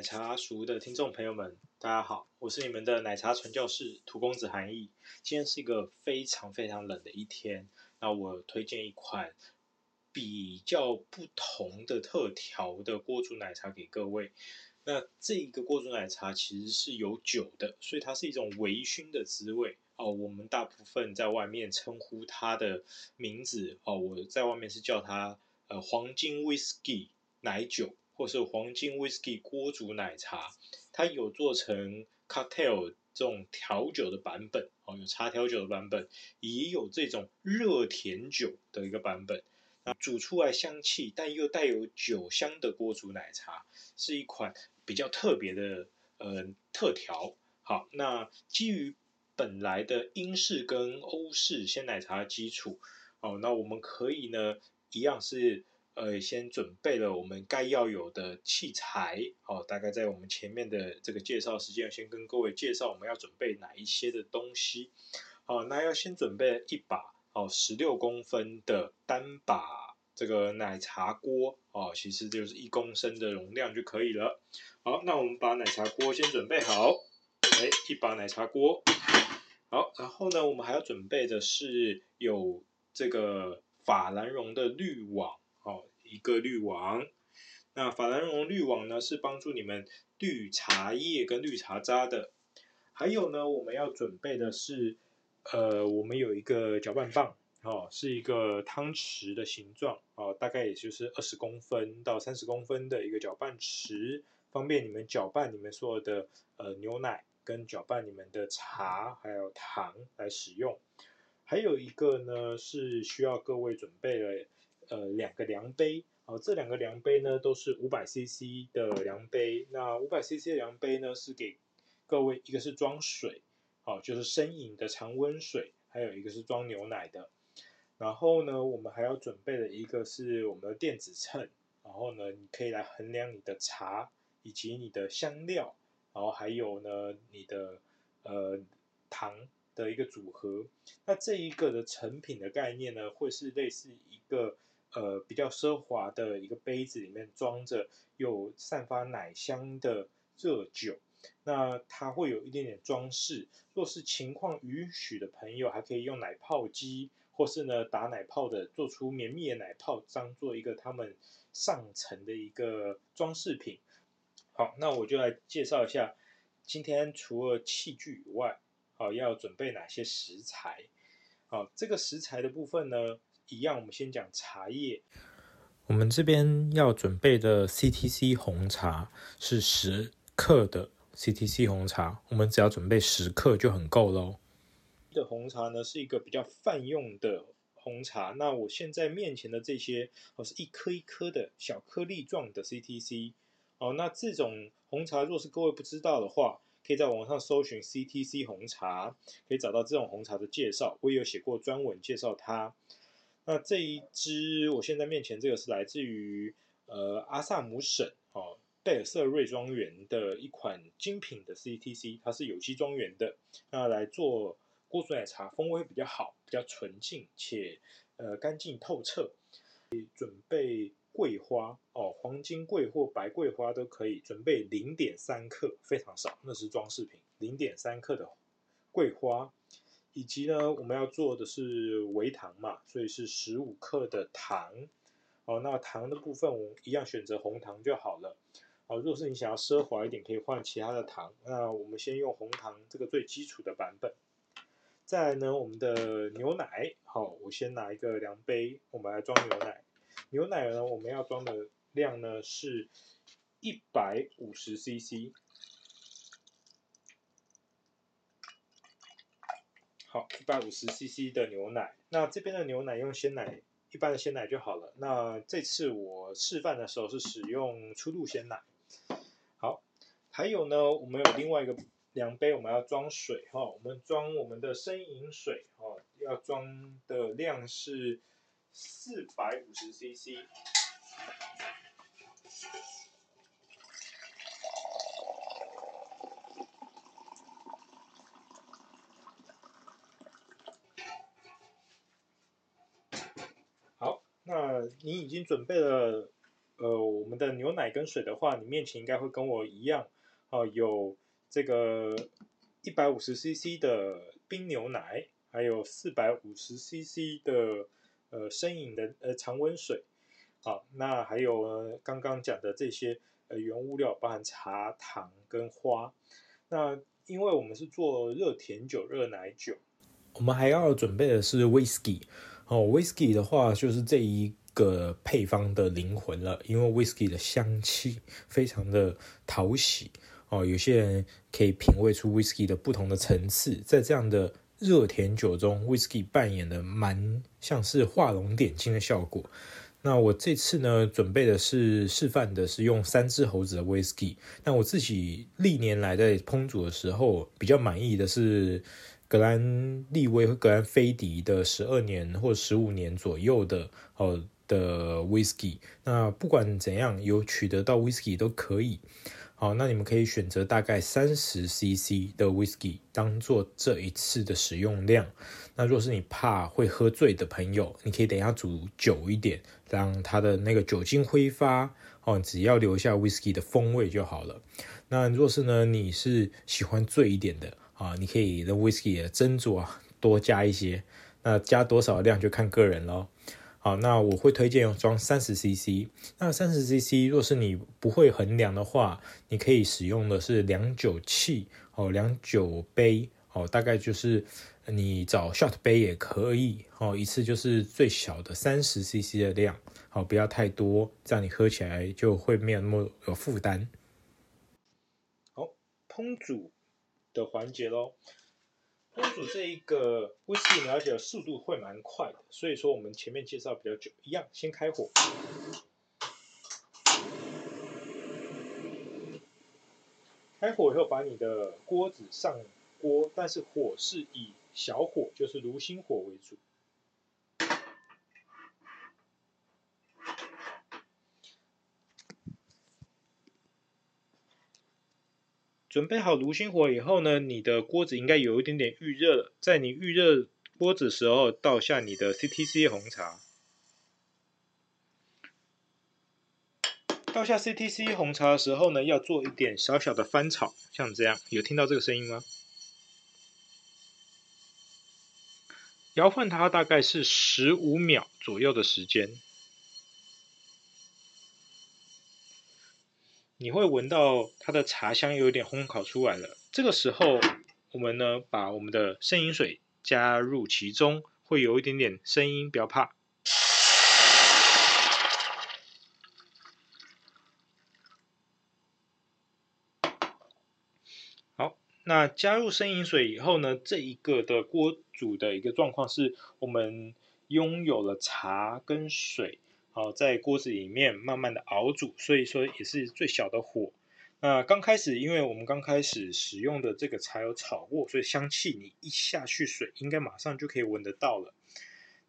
奶茶熟的听众朋友们，大家好，我是你们的奶茶传教士荼公子韩毅。今天是一个非常非常冷的一天，那我推荐一款比较不同的特调的锅煮奶茶给各位。那这个锅煮奶茶其实是有酒的，所以它是一种微醺的滋味哦。我们大部分在外面称呼它的名字哦，我在外面是叫它呃黄金 whisky 奶酒。或是黄金 whisky 锅煮奶茶，它有做成 cocktail 这种调酒的版本哦，有茶调酒的版本，也有这种热甜酒的一个版本。那煮出来香气，但又带有酒香的锅煮奶茶，是一款比较特别的呃特调。好，那基于本来的英式跟欧式鲜奶茶基础哦，那我们可以呢一样是。呃，先准备了我们该要有的器材，哦，大概在我们前面的这个介绍时间，先跟各位介绍我们要准备哪一些的东西。好，那要先准备一把哦，十六公分的单把这个奶茶锅，哦，其实就是一公升的容量就可以了。好，那我们把奶茶锅先准备好，哎，一把奶茶锅。好，然后呢，我们还要准备的是有这个法兰绒的滤网。一个滤网，那法兰绒滤网呢，是帮助你们滤茶叶跟滤茶渣的。还有呢，我们要准备的是，呃，我们有一个搅拌棒，哦，是一个汤匙的形状，哦，大概也就是二十公分到三十公分的一个搅拌匙，方便你们搅拌你们所有的呃牛奶跟搅拌你们的茶还有糖来使用。还有一个呢，是需要各位准备的。呃，两个量杯，好，这两个量杯呢都是五百 CC 的量杯。那五百 CC 的量杯呢是给各位，一个是装水，好，就是生饮的常温水，还有一个是装牛奶的。然后呢，我们还要准备的一个是我们的电子秤，然后呢，你可以来衡量你的茶以及你的香料，然后还有呢你的呃糖的一个组合。那这一个的成品的概念呢，会是类似一个。呃，比较奢华的一个杯子里面装着有散发奶香的热酒，那它会有一点点装饰。若是情况允许的朋友，还可以用奶泡机，或是呢打奶泡的，做出绵密的奶泡，当做一个他们上层的一个装饰品。好，那我就来介绍一下，今天除了器具以外，好，要准备哪些食材？好，这个食材的部分呢？一样，我们先讲茶叶。我们这边要准备的 CTC 红茶是十克的 CTC 红茶，我们只要准备十克就很够喽。的红茶呢是一个比较泛用的红茶。那我现在面前的这些哦是一颗一颗的小颗粒状的 CTC 哦。那这种红茶若是各位不知道的话，可以在网上搜寻 CTC 红茶，可以找到这种红茶的介绍。我也有写过专文介绍它。那这一支，我现在面前这个是来自于呃阿萨姆省哦贝尔瑟瑞庄园的一款精品的 CTC，它是有机庄园的。那来做锅煮奶茶，风味比较好，比较纯净且呃干净透彻。准备桂花哦，黄金桂或白桂花都可以，准备零点三克，非常少，那是装饰品。零点三克的桂花。以及呢，我们要做的是微糖嘛，所以是十五克的糖。哦，那糖的部分我们一样选择红糖就好了。哦，如果是你想要奢华一点，可以换其他的糖。那我们先用红糖这个最基础的版本。再来呢，我们的牛奶，好，我先拿一个量杯，我们来装牛奶。牛奶呢，我们要装的量呢是一百五十 CC。好，一百五十 CC 的牛奶。那这边的牛奶用鲜奶一般的鲜奶就好了。那这次我示范的时候是使用初度鲜奶。好，还有呢，我们有另外一个量杯，我们要装水哈。我们装我们的生饮水哦，要装的量是四百五十 CC。那你已经准备了，呃，我们的牛奶跟水的话，你面前应该会跟我一样，哦、有这个一百五十 CC 的冰牛奶，还有四百五十 CC 的呃生饮的呃常温水，好，那还有刚刚讲的这些呃原物料，包含茶、糖跟花。那因为我们是做热甜酒、热奶酒，我们还要准备的是 whisky。哦，whisky 的话就是这一个配方的灵魂了，因为 whisky 的香气非常的讨喜哦。有些人可以品味出 whisky 的不同的层次，在这样的热甜酒中，whisky 扮演的蛮像是画龙点睛的效果。那我这次呢，准备的是示范的是用三只猴子的 whisky。那我自己历年来在烹煮的时候，比较满意的是。格兰利威和格兰菲迪的十二年或十五年左右的哦的 whisky，那不管怎样有取得到 whisky 都可以。好，那你们可以选择大概三十 CC 的 whisky 当做这一次的使用量。那若是你怕会喝醉的朋友，你可以等一下煮久一点，让它的那个酒精挥发哦，只要留下 whisky 的风味就好了。那若是呢，你是喜欢醉一点的。啊，你可以的 whisky 的斟酌啊多加一些，那加多少量就看个人喽。好，那我会推荐用装三十 CC。那三十 CC 若是你不会衡量的话，你可以使用的是量酒器哦，量酒杯哦，大概就是你找 shot 杯也可以哦，一次就是最小的三十 CC 的量，好，不要太多，这样你喝起来就会没有那么有负担。好，烹煮。的环节喽，烹煮这一个威士忌，而且速度会蛮快的，所以说我们前面介绍比较久，一样先开火，开火以后把你的锅子上锅，但是火是以小火，就是炉心火为主。准备好炉心火以后呢，你的锅子应该有一点点预热了。在你预热锅子时候，倒下你的 CTC 红茶。倒下 CTC 红茶的时候呢，要做一点小小的翻炒，像这样，有听到这个声音吗？摇晃它大概是十五秒左右的时间。你会闻到它的茶香有点烘烤出来了。这个时候，我们呢把我们的生饮水加入其中，会有一点点声音，不要怕。好，那加入生饮水以后呢，这一个的锅煮的一个状况是，我们拥有了茶跟水。好，在锅子里面慢慢的熬煮，所以说也是最小的火。那刚开始，因为我们刚开始使用的这个柴油炒过，所以香气你一下去水，应该马上就可以闻得到了。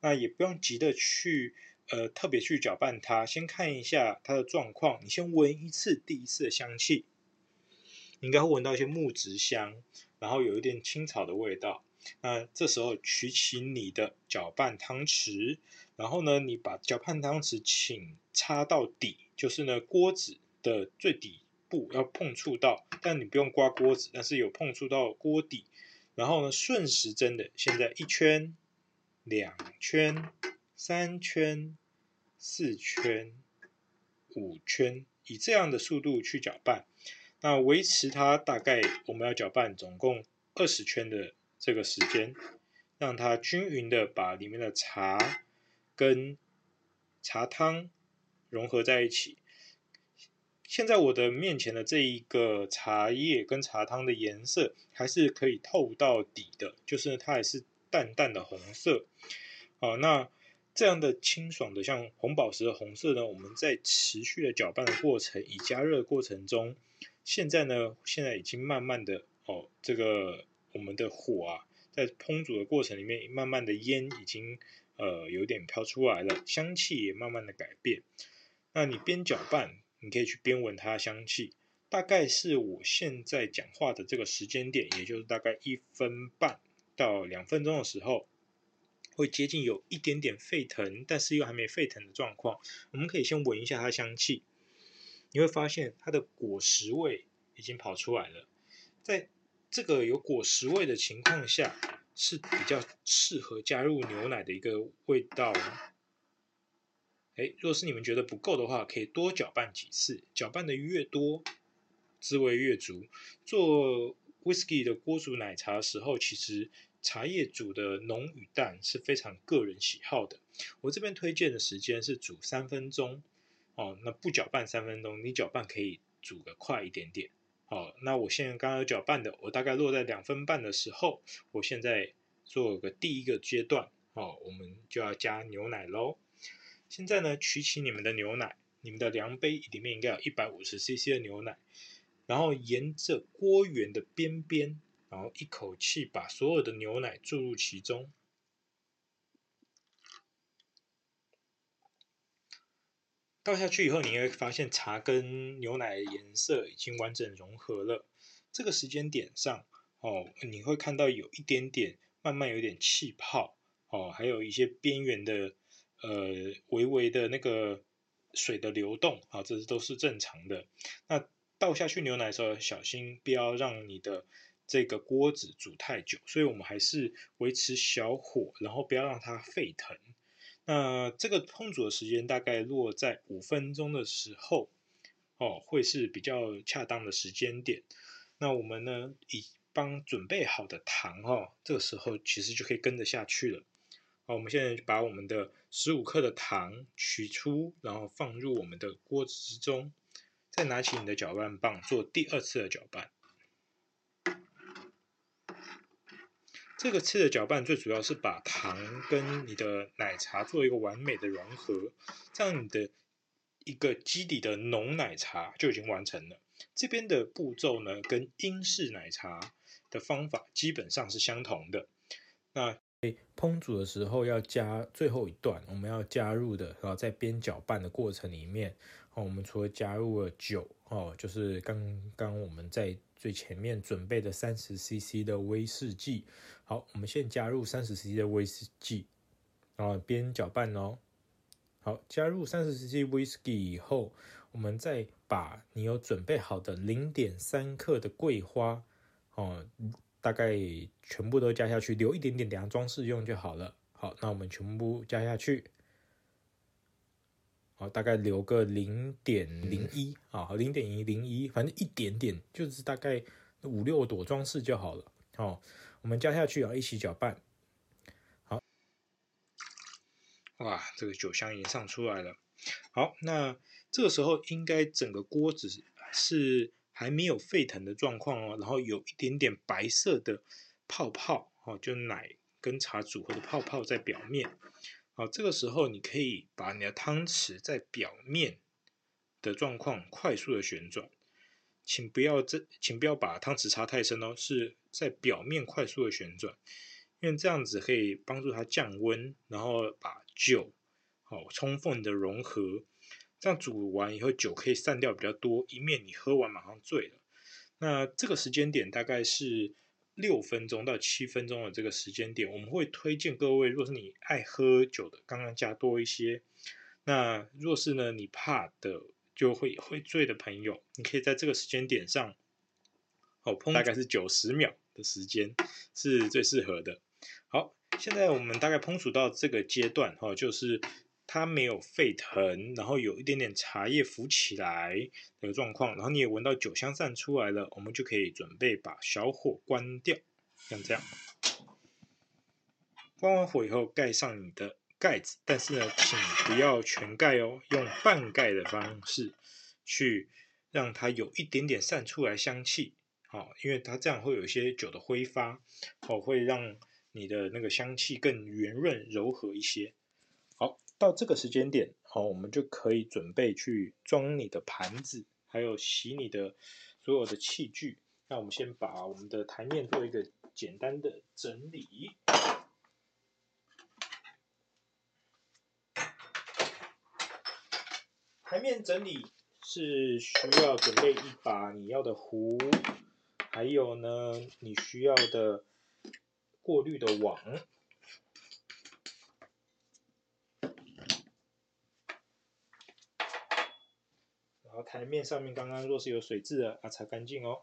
那也不用急着去呃特别去搅拌它，先看一下它的状况。你先闻一次第一次的香气，应该会闻到一些木质香，然后有一点青草的味道。那这时候取起你的搅拌汤匙，然后呢，你把搅拌汤匙请插到底，就是呢锅子的最底部要碰触到，但你不用刮锅子，但是有碰触到锅底，然后呢顺时针的，现在一圈、两圈、三圈、四圈、五圈，以这样的速度去搅拌，那维持它大概我们要搅拌总共二十圈的。这个时间，让它均匀的把里面的茶跟茶汤融合在一起。现在我的面前的这一个茶叶跟茶汤的颜色还是可以透到底的，就是它还是淡淡的红色。好，那这样的清爽的像红宝石的红色呢，我们在持续的搅拌的过程，以加热的过程中，现在呢，现在已经慢慢的哦，这个我们的火啊，在烹煮的过程里面，慢慢的烟已经呃有点飘出来了，香气也慢慢的改变。那你边搅拌，你可以去边闻它的香气。大概是我现在讲话的这个时间点，也就是大概一分半到两分钟的时候，会接近有一点点沸腾，但是又还没沸腾的状况。我们可以先闻一下它的香气，你会发现它的果实味已经跑出来了。在这个有果实味的情况下，是比较适合加入牛奶的一个味道。诶，若是你们觉得不够的话，可以多搅拌几次，搅拌的越多，滋味越足。做 whisky 的锅煮奶茶的时候，其实茶叶煮的浓与淡是非常个人喜好的。我这边推荐的时间是煮三分钟哦，那不搅拌三分钟，你搅拌可以煮个快一点点。哦，那我现在刚刚搅拌的，我大概落在两分半的时候，我现在做个第一个阶段哦，我们就要加牛奶喽。现在呢，取起你们的牛奶，你们的量杯里面应该有一百五十 CC 的牛奶。然后沿着锅圆的边边，然后一口气把所有的牛奶注入其中。倒下去以后，你会发现茶跟牛奶的颜色已经完整融合了。这个时间点上，哦，你会看到有一点点慢慢有点气泡，哦，还有一些边缘的，呃，微微的那个水的流动，啊，这都是正常的。那倒下去牛奶的时候，小心不要让你的这个锅子煮太久，所以我们还是维持小火，然后不要让它沸腾。那这个烹煮的时间大概落在五分钟的时候，哦，会是比较恰当的时间点。那我们呢，已帮准备好的糖哦，这个时候其实就可以跟着下去了。好，我们现在就把我们的十五克的糖取出，然后放入我们的锅子之中。再拿起你的搅拌棒做第二次的搅拌。这个次的搅拌最主要是把糖跟你的奶茶做一个完美的融合，这样你的一个基底的浓奶茶就已经完成了。这边的步骤呢，跟英式奶茶的方法基本上是相同的。那烹煮的时候要加最后一段，我们要加入的，然后在边搅拌的过程里面。哦，我们除了加入了酒，哦，就是刚刚我们在最前面准备的三十 CC 的威士忌。好，我们先加入三十 CC 的威士忌，然后边搅拌哦。好，加入三十 CC 威士忌以后，我们再把你有准备好的零点三克的桂花，哦，大概全部都加下去，留一点点，等下装饰用就好了。好，那我们全部加下去。好，大概留个零点零一啊，零点一零一，反正一点点，就是大概五六朵装饰就好了。好，我们加下去啊，一起搅拌。好，哇，这个酒香已经上出来了。好，那这个时候应该整个锅子是还没有沸腾的状况哦，然后有一点点白色的泡泡，哦，就奶跟茶组合的泡泡在表面。好，这个时候你可以把你的汤匙在表面的状况快速的旋转，请不要这，请不要把汤匙插太深哦，是在表面快速的旋转，因为这样子可以帮助它降温，然后把酒好充分的融合，这样煮完以后酒可以散掉比较多，以免你喝完马上醉了。那这个时间点大概是。六分钟到七分钟的这个时间点，我们会推荐各位，若是你爱喝酒的，刚刚加多一些。那若是呢，你怕的就会会醉的朋友，你可以在这个时间点上，哦，烹大概是九十秒的时间是最适合的。好，现在我们大概烹煮到这个阶段，哈，就是。它没有沸腾，然后有一点点茶叶浮起来的状况，然后你也闻到酒香散出来了，我们就可以准备把小火关掉，像这样。关完火以后，盖上你的盖子，但是呢，请不要全盖哦，用半盖的方式去让它有一点点散出来香气，好，因为它这样会有一些酒的挥发，哦，会让你的那个香气更圆润柔和一些。到这个时间点，好，我们就可以准备去装你的盘子，还有洗你的所有的器具。那我们先把我们的台面做一个简单的整理。台面整理是需要准备一把你要的壶，还有呢，你需要的过滤的网。台面上面刚刚若是有水渍的，啊，擦干净哦。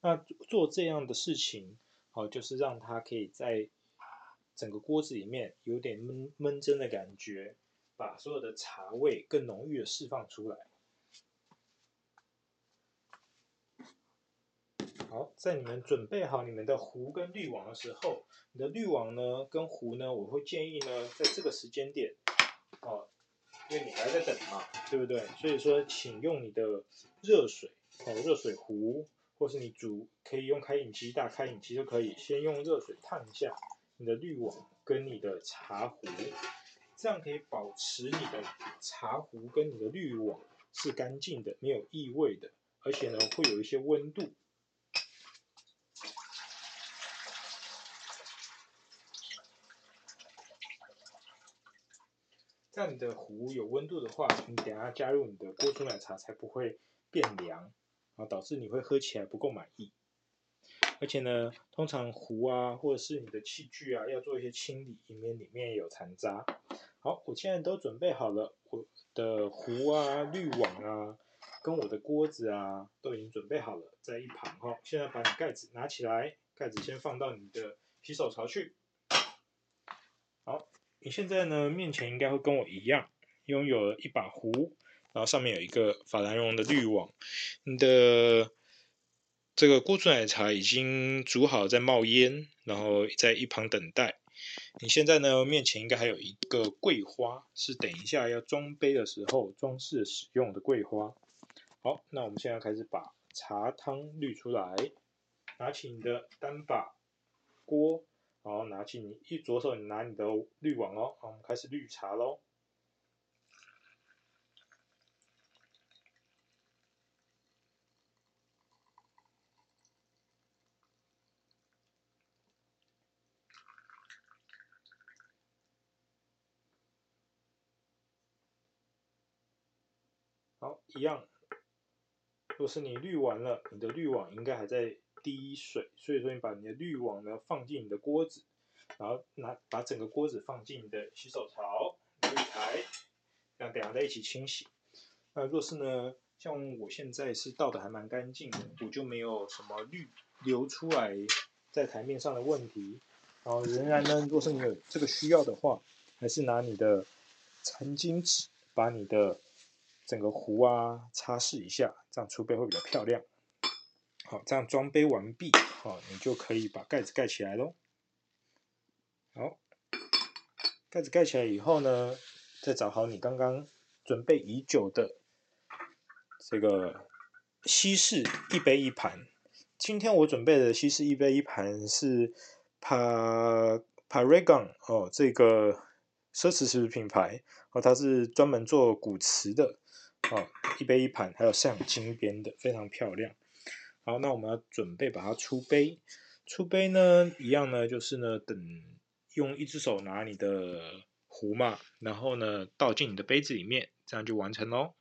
那做这样的事情，好，就是让它可以在整个锅子里面有点闷闷蒸的感觉。把所有的茶味更浓郁的释放出来。好，在你们准备好你们的壶跟滤网的时候，你的滤网呢跟壶呢，我会建议呢，在这个时间点，哦，因为你还在等嘛，对不对？所以说，请用你的热水，哦，热水壶，或是你煮可以用开饮机，大开饮机都可以，先用热水烫一下你的滤网跟你的茶壶。这样可以保持你的茶壶跟你的滤网是干净的，没有异味的，而且呢会有一些温度。这样你的壶有温度的话，你等下加入你的锅煮奶茶才不会变凉，啊，导致你会喝起来不够满意。而且呢，通常壶啊或者是你的器具啊要做一些清理，以免里面有残渣。好，我现在都准备好了，我的壶啊、滤网啊，跟我的锅子啊，都已经准备好了，在一旁哈。现在把你盖子拿起来，盖子先放到你的洗手槽去。你现在呢，面前应该会跟我一样，拥有了一把壶，然后上面有一个法兰绒的滤网。你的这个锅煮奶茶已经煮好，在冒烟，然后在一旁等待。你现在呢，面前应该还有一个桂花，是等一下要装杯的时候装饰使用的桂花。好，那我们现在开始把茶汤滤出来，拿起你的单把锅，然后拿起你一左手你拿你的滤网哦，好，我们开始滤茶喽。好，一样。若是你滤完了，你的滤网应该还在滴水，所以说你把你的滤网呢放进你的锅子，然后拿把整个锅子放进你的洗手槽台，这样等下再一起清洗。那若是呢，像我现在是倒的还蛮干净的，我就没有什么滤流出来在台面上的问题。然后仍然呢，若是你有这个需要的话，还是拿你的餐巾纸把你的。整个壶啊，擦拭一下，这样出杯会比较漂亮。好，这样装杯完毕，好，你就可以把盖子盖起来喽。好，盖子盖起来以后呢，再找好你刚刚准备已久的这个西式一杯一盘。今天我准备的西式一杯一盘是 Pa Paragon 哦，这个奢侈食品牌哦，它是专门做古瓷的。好，一杯一盘，还有上金边的，非常漂亮。好，那我们要准备把它出杯。出杯呢，一样呢，就是呢，等用一只手拿你的壶嘛，然后呢，倒进你的杯子里面，这样就完成喽。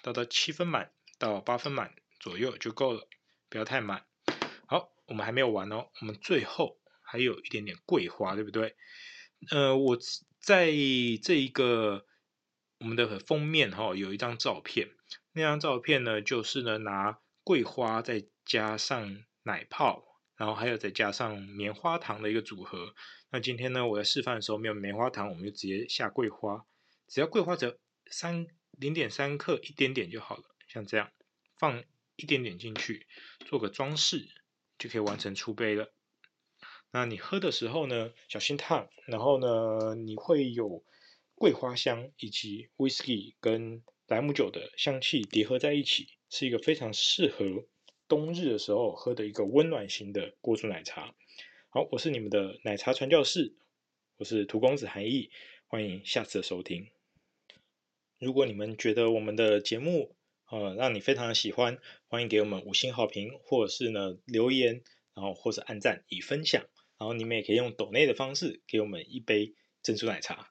倒到七分满到八分满左右就够了，不要太满。好，我们还没有完哦，我们最后还有一点点桂花，对不对？呃，我在这一个我们的封面哈、有一张照片。那张照片呢，就是呢拿桂花再加上奶泡，然后还有再加上棉花糖的一个组合。那今天呢，我在示范的时候没有棉花糖，我们就直接下桂花，只要桂花只要三零点三克，一点点就好了。像这样放一点点进去，做个装饰，就可以完成出杯了。那你喝的时候呢，小心烫。然后呢，你会有桂花香以及 whisky 跟莱姆酒的香气叠合在一起，是一个非常适合冬日的时候喝的一个温暖型的锅煮奶茶。好，我是你们的奶茶传教士，我是涂公子韩毅，欢迎下次的收听。如果你们觉得我们的节目呃让你非常的喜欢，欢迎给我们五星好评，或者是呢留言，然后或者按赞以分享，然后你们也可以用抖内的方式给我们一杯珍珠奶茶。